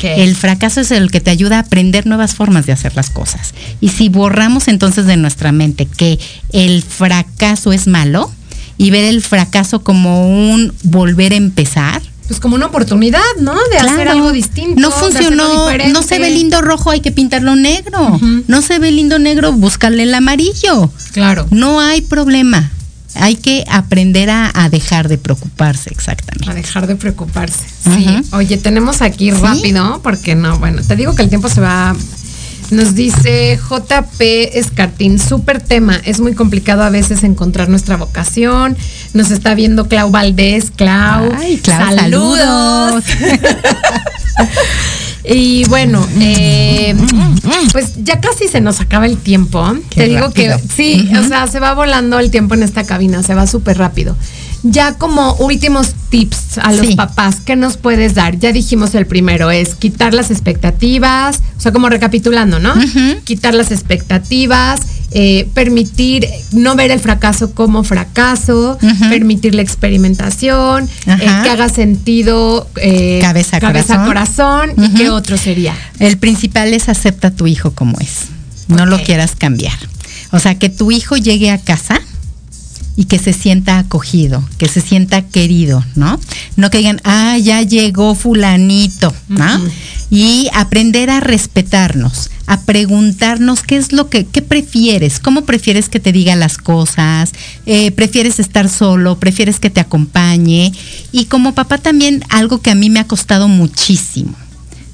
El fracaso es el que te ayuda a aprender nuevas formas de hacer las cosas. Y si borramos entonces de nuestra mente que el fracaso es malo y ver el fracaso como un volver a empezar, pues como una oportunidad, ¿no? De hacer algo distinto. No funcionó, no se ve lindo rojo, hay que pintarlo negro. No se ve lindo negro, búscale el amarillo. Claro. No hay problema. Hay que aprender a, dejar de preocuparse, exactamente. A dejar de preocuparse. Sí. Oye, tenemos aquí rápido, porque no, bueno, te digo que el tiempo se va nos dice JP Escartín, súper tema. Es muy complicado a veces encontrar nuestra vocación. Nos está viendo Clau Valdés. Clau, Ay, Clau saludos. *laughs* y bueno, eh, pues ya casi se nos acaba el tiempo. Te digo que sí, o sea, se va volando el tiempo en esta cabina, se va súper rápido. Ya como últimos tips a los papás, ¿qué nos puedes dar? Ya dijimos el primero, es quitar las expectativas, o sea, como recapitulando, ¿no? Quitar las expectativas, eh, permitir no ver el fracaso como fracaso, permitir la experimentación, eh, que haga sentido eh, cabeza, cabeza corazón, y qué otro sería. El principal es acepta a tu hijo como es, no lo quieras cambiar. O sea, que tu hijo llegue a casa y que se sienta acogido, que se sienta querido, ¿no? No que digan, ah, ya llegó fulanito, ¿no? Y aprender a respetarnos, a preguntarnos qué es lo que, qué prefieres, cómo prefieres que te diga las cosas, eh, prefieres estar solo, prefieres que te acompañe. Y como papá también algo que a mí me ha costado muchísimo.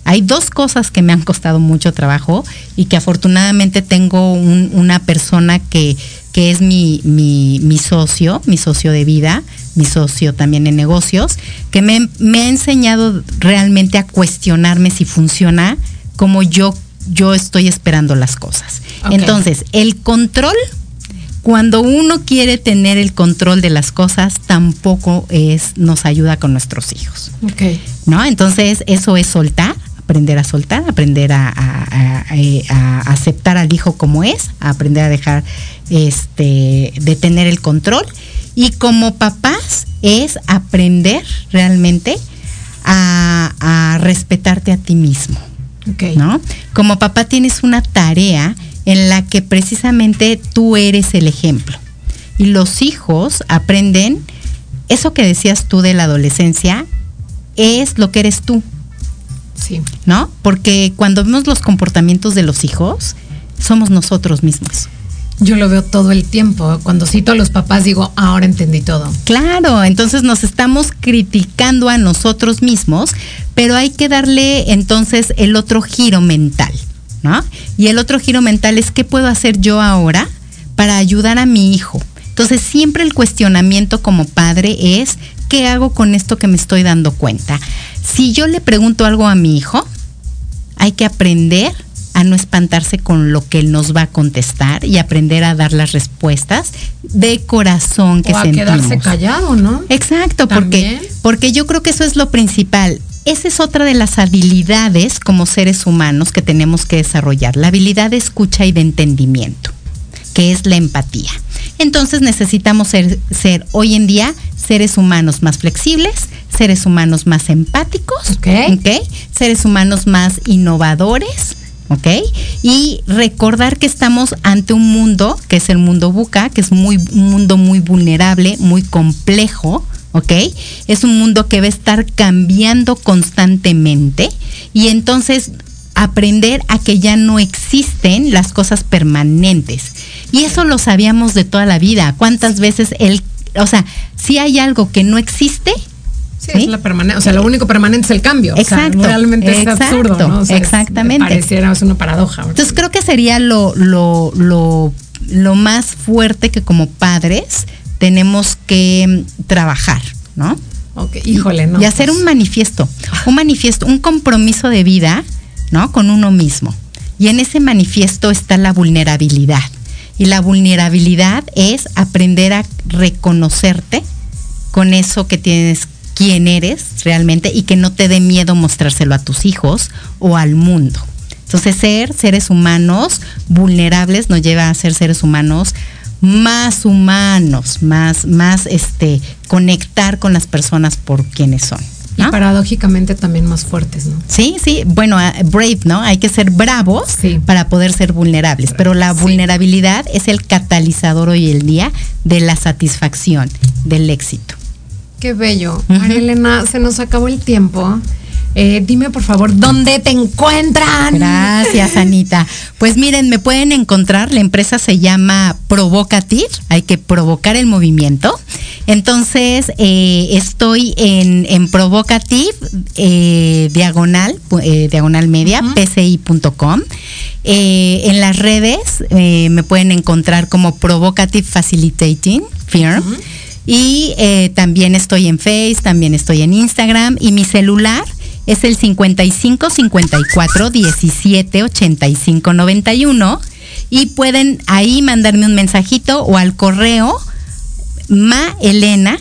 Hay dos cosas que me han costado mucho trabajo y que afortunadamente tengo una persona que que es mi, mi, socio, mi socio de vida, mi socio también en negocios, que me, ha enseñado realmente a cuestionarme si funciona como yo, yo estoy esperando las cosas. Entonces, el control, cuando uno quiere tener el control de las cosas, tampoco es, nos ayuda con nuestros hijos. ¿No? Entonces, eso es soltar aprender a soltar, aprender a, aceptar al hijo como es, aprender a dejar este, de tener el control. Y como papás es aprender realmente a, respetarte a ti mismo. ¿no? Como papá tienes una tarea en la que precisamente tú eres el ejemplo. Y los hijos aprenden, eso que decías tú de la adolescencia, es lo que eres tú. Sí. ¿No? Porque cuando vemos los comportamientos de los hijos, somos nosotros mismos. Yo lo veo todo el tiempo. Cuando cito a los papás digo, ahora entendí todo. Claro, entonces nos estamos criticando a nosotros mismos, pero hay que darle entonces el otro giro mental, ¿no? Y el otro giro mental es qué puedo hacer yo ahora para ayudar a mi hijo. Entonces siempre el cuestionamiento como padre es, ¿qué hago con esto que me estoy dando cuenta? Si yo le pregunto algo a mi hijo, hay que aprender a no espantarse con lo que él nos va a contestar y aprender a dar las respuestas de corazón que o a quedarse callado, ¿no? Exacto, porque porque yo creo que eso es lo principal. Esa es otra de las habilidades como seres humanos que tenemos que desarrollar, la habilidad de escucha y de entendimiento, que es la empatía. Entonces necesitamos ser, ser hoy en día seres humanos más flexibles, seres humanos más empáticos, seres humanos más innovadores, ¿ok? Y recordar que estamos ante un mundo, que es el mundo buca, que es muy, un mundo muy vulnerable, muy complejo, ¿ok? Es un mundo que va a estar cambiando constantemente y entonces aprender a que ya no existen las cosas permanentes. Y eso lo sabíamos de toda la vida. ¿Cuántas veces el, o sea, si hay algo que no existe, Sí, es la permanente. O sea, lo único permanente es el cambio. Exacto. O sea, realmente es absurdo, ¿no? exactamente. pareciera es una paradoja. Entonces creo que sería lo, lo, lo, lo más fuerte que como padres tenemos que trabajar, ¿no? Ok, híjole, ¿no? Y hacer un manifiesto, un manifiesto, un compromiso de vida, ¿no? Con uno mismo. Y en ese manifiesto está la vulnerabilidad. Y la vulnerabilidad es aprender a reconocerte con eso que tienes quién eres realmente y que no te dé miedo mostrárselo a tus hijos o al mundo. Entonces, ser seres humanos vulnerables nos lleva a ser seres humanos más humanos, más, más este, conectar con las personas por quienes son. Y paradójicamente también más fuertes, ¿no? Sí, sí, bueno, ah, brave, ¿no? Hay que ser bravos para poder ser vulnerables, pero la vulnerabilidad es el catalizador hoy el día de la satisfacción, del éxito. Qué bello. María Elena, se nos acabó el tiempo. Eh, dime por favor, ¿dónde te encuentran? Gracias, Anita. Pues miren, me pueden encontrar, la empresa se llama Provocative, hay que provocar el movimiento. Entonces, eh, estoy en, en Provocative, eh, diagonal, diagonal media, pci.com. en las redes me pueden encontrar como Provocative Facilitating Firm. Y también estoy en Face, también estoy en Instagram y mi celular es el 55 54 17 85 91 y pueden ahí mandarme un mensajito o al correo maelena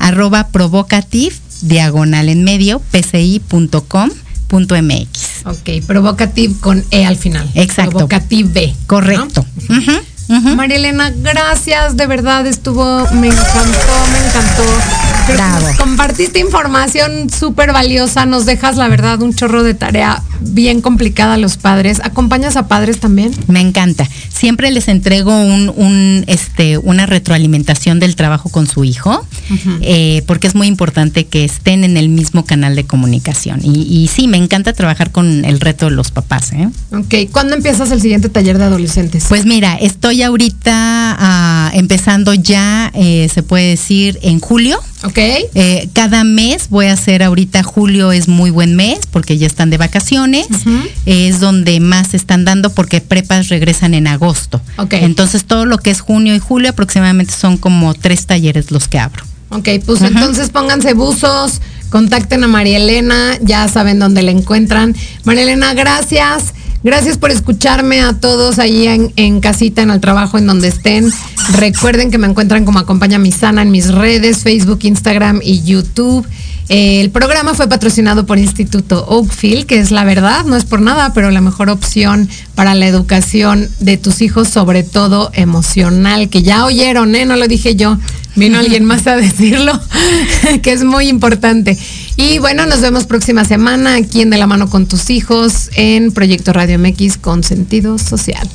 arroba provocative diagonal en medio pci.com MX. Ok, provocative con E al final. Exacto. Provocative. Correcto. María Elena, gracias, de verdad estuvo, me encantó, me encantó. Bravo. compartiste información súper valiosa, nos dejas la verdad un chorro de tarea bien complicada a los padres. ¿Acompañas a padres también? Me encanta. Siempre les entrego un, este, una retroalimentación del trabajo con su hijo, eh, porque es muy importante que estén en el mismo canal de comunicación. Y, sí, me encanta trabajar con el reto de los papás. ¿eh? Ok, ¿cuándo empiezas el siguiente taller de adolescentes? Pues mira, estoy ahorita ah, empezando ya, eh, se puede decir, en julio. Ok. Eh, cada mes voy a hacer ahorita, julio es muy buen mes porque ya están de vacaciones. Es donde más están dando porque prepas regresan en agosto. Ok. Entonces todo lo que es junio y julio aproximadamente son como tres talleres los que abro. Ok, pues entonces pónganse buzos, contacten a María Elena, ya saben dónde la encuentran. María Elena, gracias. Gracias por escucharme a todos ahí en, casita, en el trabajo, en donde estén. Recuerden que me encuentran como Acompaña Mi Sana en mis redes, Facebook, Instagram y YouTube. El programa fue patrocinado por Instituto Oakfield, que es la verdad, no es por nada, pero la mejor opción para la educación de tus hijos, sobre todo emocional, que ya oyeron, ¿eh? No lo dije yo, vino alguien más a *laughs* decirlo, que es muy importante. Y bueno, nos vemos próxima semana aquí en De la mano con tus hijos en Proyecto Radio MX con sentido social.